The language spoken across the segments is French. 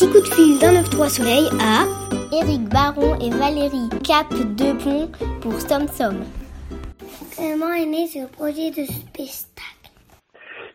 petit coup de fil d'un 9-3 soleil à Éric Baron et Valérie Cap de Pont pour Stom Som. Comment est né ce projet de spectacle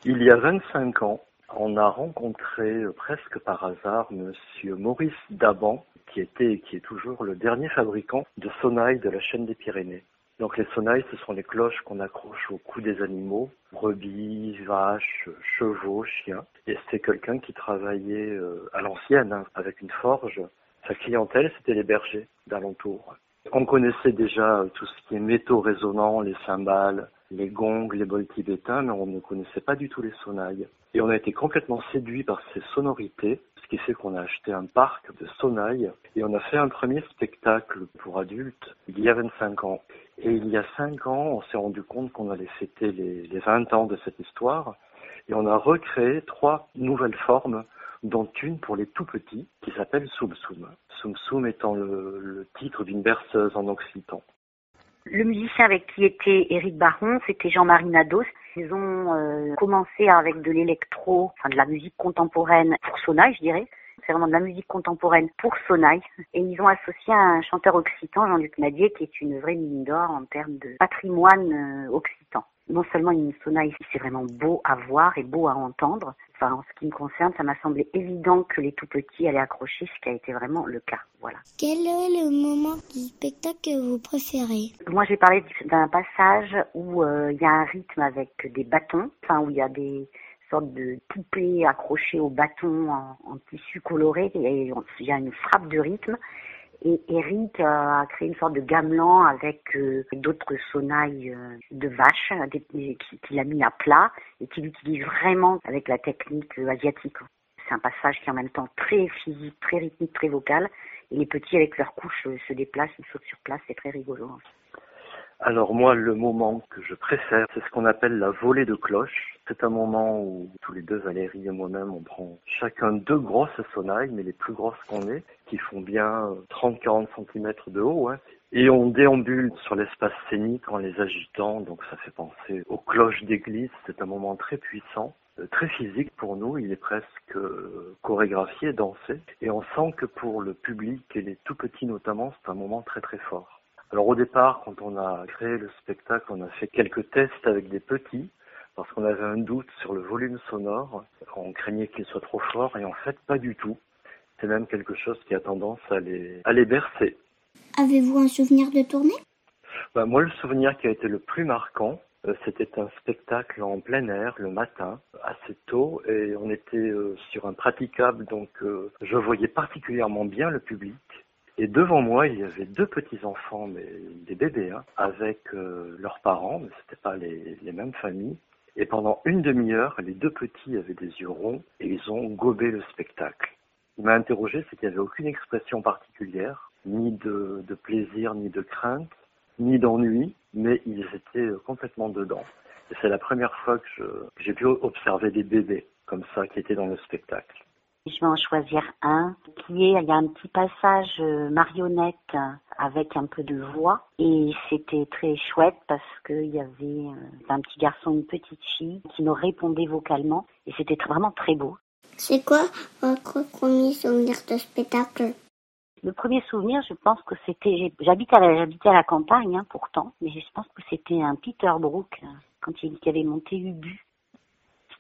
Il y a 25 ans, on a rencontré euh, presque par hasard Monsieur Maurice Daban, qui était et qui est toujours le dernier fabricant de sonnailles de la chaîne des Pyrénées. Donc les sonnailles, ce sont les cloches qu'on accroche au cou des animaux, brebis, vaches, chevaux, chiens. Et c'est quelqu'un qui travaillait euh, à l'ancienne, hein, avec une forge. Sa clientèle, c'était les bergers d'alentour. On connaissait déjà euh, tout ce qui est métaux résonnants, les cymbales, les gongs, les bols tibétains, mais on ne connaissait pas du tout les sonnailles. Et on a été complètement séduit par ces sonorités, ce qui fait qu'on a acheté un parc de sonnailles et on a fait un premier spectacle pour adultes il y a 25 ans. Et il y a 5 ans, on s'est rendu compte qu'on allait fêter les, les 20 ans de cette histoire et on a recréé trois nouvelles formes dont une pour les tout petits qui s'appelle Soum Soum. Soum Soum étant le, titre d'une berceuse en occitan. Le musicien avec qui était Éric Baron, c'était Jean-Marie Nados. Ils ont euh, commencé avec de l'électro, enfin de la musique contemporaine pour Sonaille, je dirais. C'est vraiment de la musique contemporaine pour Sonaille. Et ils ont associé un chanteur occitan, Jean-Luc Nadier, qui est une vraie mine d'or en termes de patrimoine euh, occitan non seulement une sonaille, c'est vraiment beau à voir et beau à entendre. Enfin, en ce qui me concerne, ça m'a semblé évident que les tout petits allaient accrocher, ce qui a été vraiment le cas. Voilà. Quel est le moment du spectacle que vous préférez? Moi, j'ai parlé d'un passage où euh, il y a un rythme avec des bâtons, enfin où il y a des sortes de poupées accrochées au bâton en, tissu coloré il y a une frappe de rythme et Eric a créé une sorte de gamelan avec euh, d'autres sonnailles euh, de vaches qu'il a mis à plat et qu'il utilise vraiment avec la technique euh, asiatique. C'est un passage qui est en même temps très physique, très rythmique, très vocal. Et les petits avec leurs couches se déplacent, ils sautent sur place, c'est très rigolo. Alors moi, le moment que je préfère, c'est ce qu'on appelle la volée de cloche. C'est un moment où tous les deux, Valérie et moi-même, on prend chacun deux grosses sonnailles, mais les plus grosses qu'on ait, qui font bien 30-40 cm de haut. Hein. Et on déambule sur l'espace scénique en les agitant, donc ça fait penser aux cloches d'église. C'est un moment très puissant très physique pour nous, il est presque chorégraphié, dansé, et on sent que pour le public et les tout petits notamment, c'est un moment très très fort. Alors au départ, quand on a créé le spectacle, on a fait quelques tests avec des petits, parce qu'on avait un doute sur le volume sonore, on craignait qu'il soit trop fort, et en fait pas du tout. C'est même quelque chose qui a tendance à les, à les bercer. Avez-vous un souvenir de tournée? Bah, Moi, le souvenir qui a été le plus marquant, euh, c'était un spectacle en plein air le matin, assez tôt, et on était euh, sur un praticable, donc euh, je voyais particulièrement bien le public. Et devant moi, il y avait deux petits enfants, mais des bébés, hein, avec leurs parents, mais c'était pas les, les mêmes familles. Et pendant une demi-heure, les deux petits avaient des yeux ronds et ils ont gobé le spectacle. Il m'a interrogé, c'est qu'il n'y avait aucune expression particulière, ni de, de plaisir, ni de crainte ni d'ennui, mais ils étaient complètement dedans. Et c'est la première fois que j'ai pu observer des bébés comme ça qui étaient dans le spectacle. Je vais en choisir un qui est, il y a un petit passage euh, marionnette avec un peu de voix et c'était très chouette parce qu'il y avait euh, un petit garçon, une petite fille qui nous répondait vocalement et c'était vraiment très beau. C'est quoi votre premier souvenir de spectacle? Le premier souvenir, je pense que c'était, j'habitais à, à la campagne, hein, pourtant, mais je pense que c'était un Peter Brook hein, quand il avait monté Ubu.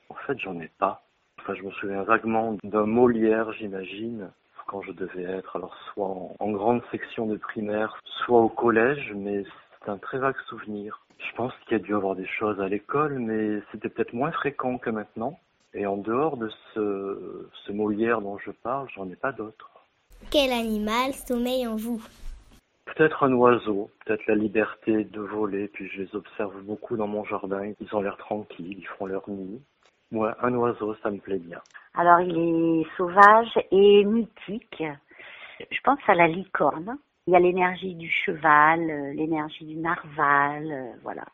En fait, j'en ai pas. Enfin, je me souviens vaguement d'un Molière, j'imagine, quand je devais être, alors soit en, en grande section de primaire, soit au collège, mais c'est un très vague souvenir. Je pense qu'il y a dû avoir des choses à l'école, mais c'était peut-être moins fréquent que maintenant. Et en dehors de ce, ce Molière dont je parle, j'en ai pas d'autres. Quel animal sommeille en vous? Peut-être un oiseau, peut-être la liberté de voler, puis je les observe beaucoup dans mon jardin, ils ont l'air tranquilles, ils font leur nid. Moi, un oiseau, ça me plaît bien. Alors, il est sauvage et mythique. Je pense à la licorne. Il y a l'énergie du cheval, l'énergie du narval, voilà.